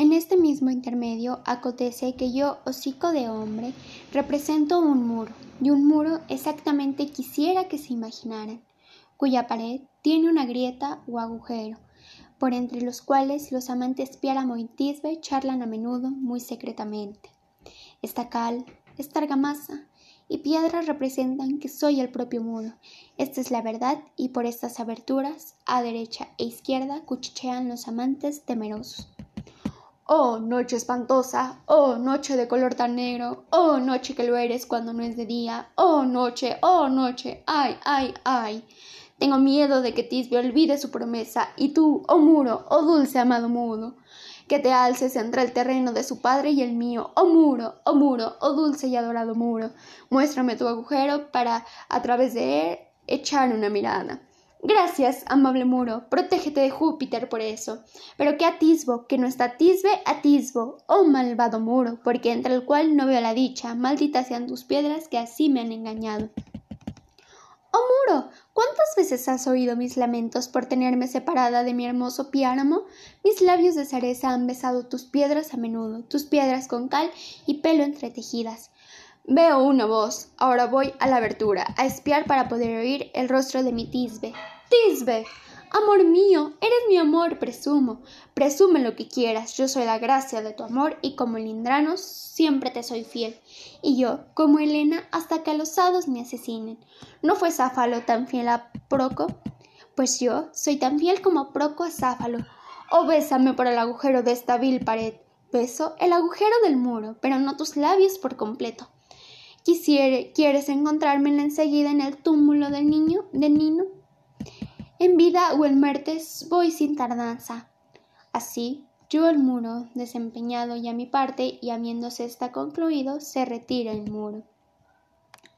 En este mismo intermedio acontece que yo, hocico de hombre, represento un muro, y un muro exactamente quisiera que se imaginaran, cuya pared tiene una grieta o agujero, por entre los cuales los amantes Piáramo y Tisbe charlan a menudo muy secretamente. Esta cal, esta argamasa y piedras representan que soy el propio muro. Esta es la verdad y por estas aberturas, a derecha e izquierda, cuchichean los amantes temerosos. Oh, noche espantosa, oh, noche de color tan negro, oh, noche que lo eres cuando no es de día, oh, noche, oh, noche, ay, ay, ay. Tengo miedo de que Tisbe olvide su promesa, y tú, oh muro, oh dulce amado mudo, que te alces entre el terreno de su padre y el mío, oh muro, oh muro, oh dulce y adorado muro, muéstrame tu agujero para a través de él echar una mirada. Gracias, amable muro, protégete de Júpiter por eso. Pero que atisbo, que no está Tisbe, atisbo, oh malvado muro, porque entre el cual no veo la dicha, malditas sean tus piedras que así me han engañado. Oh muro, ¿cuántas veces has oído mis lamentos por tenerme separada de mi hermoso piáramo? Mis labios de cereza han besado tus piedras a menudo, tus piedras con cal y pelo entretejidas. Veo una voz. Ahora voy a la abertura, a espiar para poder oír el rostro de mi Tisbe. ¡Tisbe! Amor mío, eres mi amor, presumo. Presume lo que quieras, yo soy la gracia de tu amor y como Lindranos siempre te soy fiel. Y yo, como Helena, hasta que los hados me asesinen. ¿No fue Záfalo tan fiel a Proco? Pues yo soy tan fiel como Proco a Záfalo. Oh, bésame por el agujero de esta vil pared. Beso el agujero del muro, pero no tus labios por completo. Quisiere, ¿Quieres encontrarme enseguida en el túmulo del niño, de Nino? En vida o en muerte voy sin tardanza. Así, yo el muro, desempeñado ya mi parte y habiéndose está concluido, se retira el muro.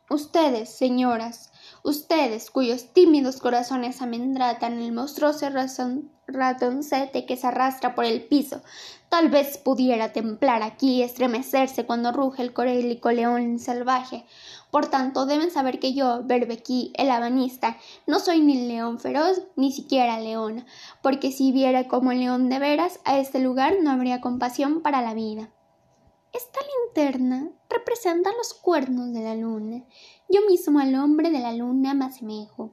Ustedes, señoras, ustedes cuyos tímidos corazones amendratan el monstruoso ratoncete que se arrastra por el piso, tal vez pudiera templar aquí y estremecerse cuando ruge el corélico león salvaje, por tanto, deben saber que yo, Berbequí, el abanista, no soy ni león feroz, ni siquiera leona, porque si viera como león de veras, a este lugar no habría compasión para la vida. Esta linterna representa los cuernos de la luna. Yo mismo al hombre de la luna me asemejo.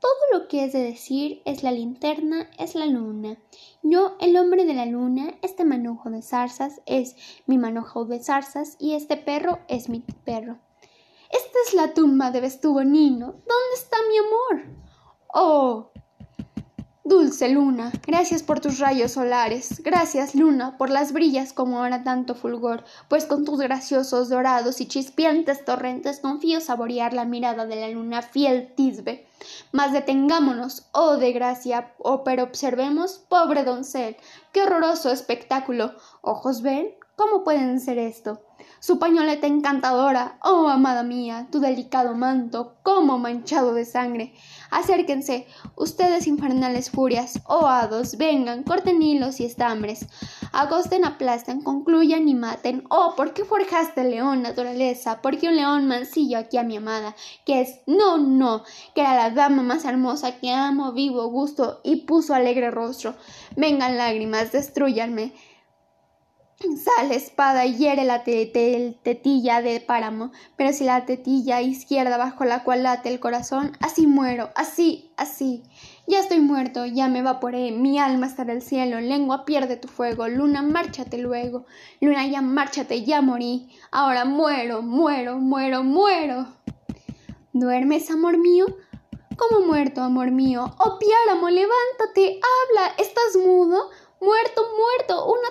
Todo lo que es de decir es la linterna, es la luna. Yo, el hombre de la luna, este manojo de zarzas es mi manojo de zarzas y este perro es mi perro. Es la tumba de Vestuvo Nino. ¿Dónde está mi amor? Oh. Dulce luna, gracias por tus rayos solares, gracias luna por las brillas como ahora tanto fulgor, pues con tus graciosos dorados y chispeantes torrentes confío saborear la mirada de la luna fiel tisbe. Mas detengámonos, oh de gracia, oh pero observemos, pobre doncel, qué horroroso espectáculo. Ojos ven, ¿cómo pueden ser esto? su pañoleta encantadora, oh amada mía, tu delicado manto, como manchado de sangre. Acérquense, ustedes infernales furias, oh hados, vengan, corten hilos y estambres, agosten, aplasten, concluyan y maten. Oh, ¿por qué forjaste león, naturaleza? ¿Por qué un león mancillo aquí a mi amada? Que es, no, no, que era la dama más hermosa que amo, vivo, gusto y puso alegre rostro. Vengan lágrimas, destruyanme. Sale espada y hiere la tetilla de páramo, pero si la tetilla izquierda bajo la cual late el corazón, así muero, así, así. Ya estoy muerto, ya me evaporé, mi alma está del cielo, lengua pierde tu fuego, luna, márchate luego, luna, ya márchate, ya morí, ahora muero, muero, muero, muero. ¿Duermes, amor mío? ¿Cómo muerto, amor mío? Oh, Piáramo, levántate, habla, ¿estás mudo? Muerto, muerto, una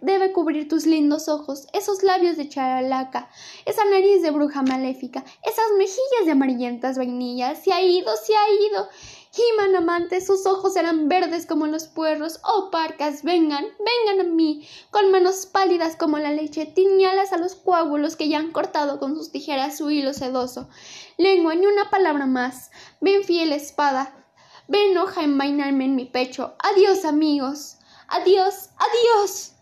debe cubrir tus lindos ojos, esos labios de charalaca, esa nariz de bruja maléfica, esas mejillas de amarillentas vainillas. Se ha ido, se ha ido. Giman amantes, sus ojos eran verdes como los puerros. Oh, parcas, vengan, vengan a mí, con manos pálidas como la leche, tiñalas a los coágulos que ya han cortado con sus tijeras su hilo sedoso. Lengua, ni una palabra más. Ven fiel espada, Ven hoja envainarme en mi pecho. Adiós, amigos. Adiós, adiós.